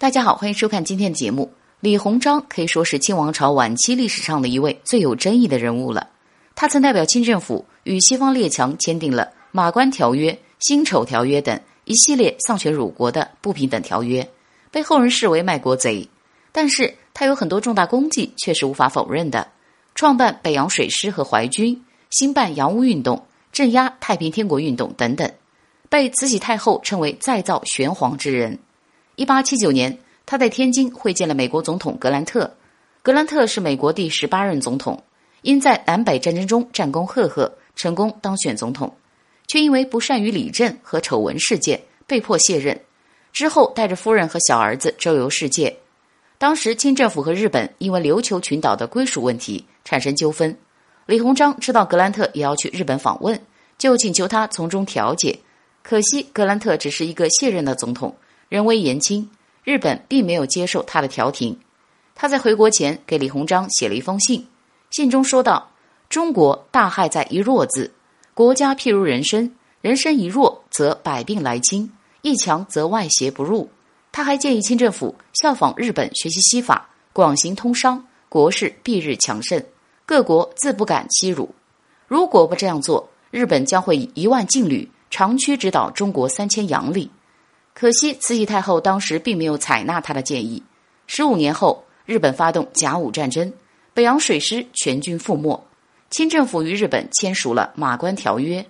大家好，欢迎收看今天的节目。李鸿章可以说是清王朝晚期历史上的一位最有争议的人物了。他曾代表清政府与西方列强签订了《马关条约》《辛丑条约》等一系列丧权辱国的不平等条约，被后人视为卖国贼。但是他有很多重大功绩，却是无法否认的。创办北洋水师和淮军，兴办洋务运动，镇压太平天国运动等等，被慈禧太后称为再造玄黄之人。一八七九年，他在天津会见了美国总统格兰特。格兰特是美国第十八任总统，因在南北战争中战功赫赫，成功当选总统，却因为不善于理政和丑闻事件被迫卸任。之后，带着夫人和小儿子周游世界。当时，清政府和日本因为琉球群岛的归属问题产生纠纷。李鸿章知道格兰特也要去日本访问，就请求他从中调解。可惜，格兰特只是一个卸任的总统。人微言轻，日本并没有接受他的调停。他在回国前给李鸿章写了一封信，信中说道：“中国大害在一弱字，国家譬如人身，人身一弱，则百病来侵；一强则外邪不入。”他还建议清政府效仿日本学习西法，广行通商，国势必日强盛，各国自不敢欺辱。如果不这样做，日本将会以一万劲旅长驱直捣中国三千洋里。可惜，慈禧太后当时并没有采纳他的建议。十五年后，日本发动甲午战争，北洋水师全军覆没。清政府与日本签署了《马关条约》，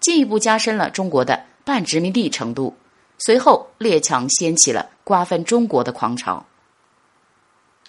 进一步加深了中国的半殖民地程度。随后，列强掀起了瓜分中国的狂潮。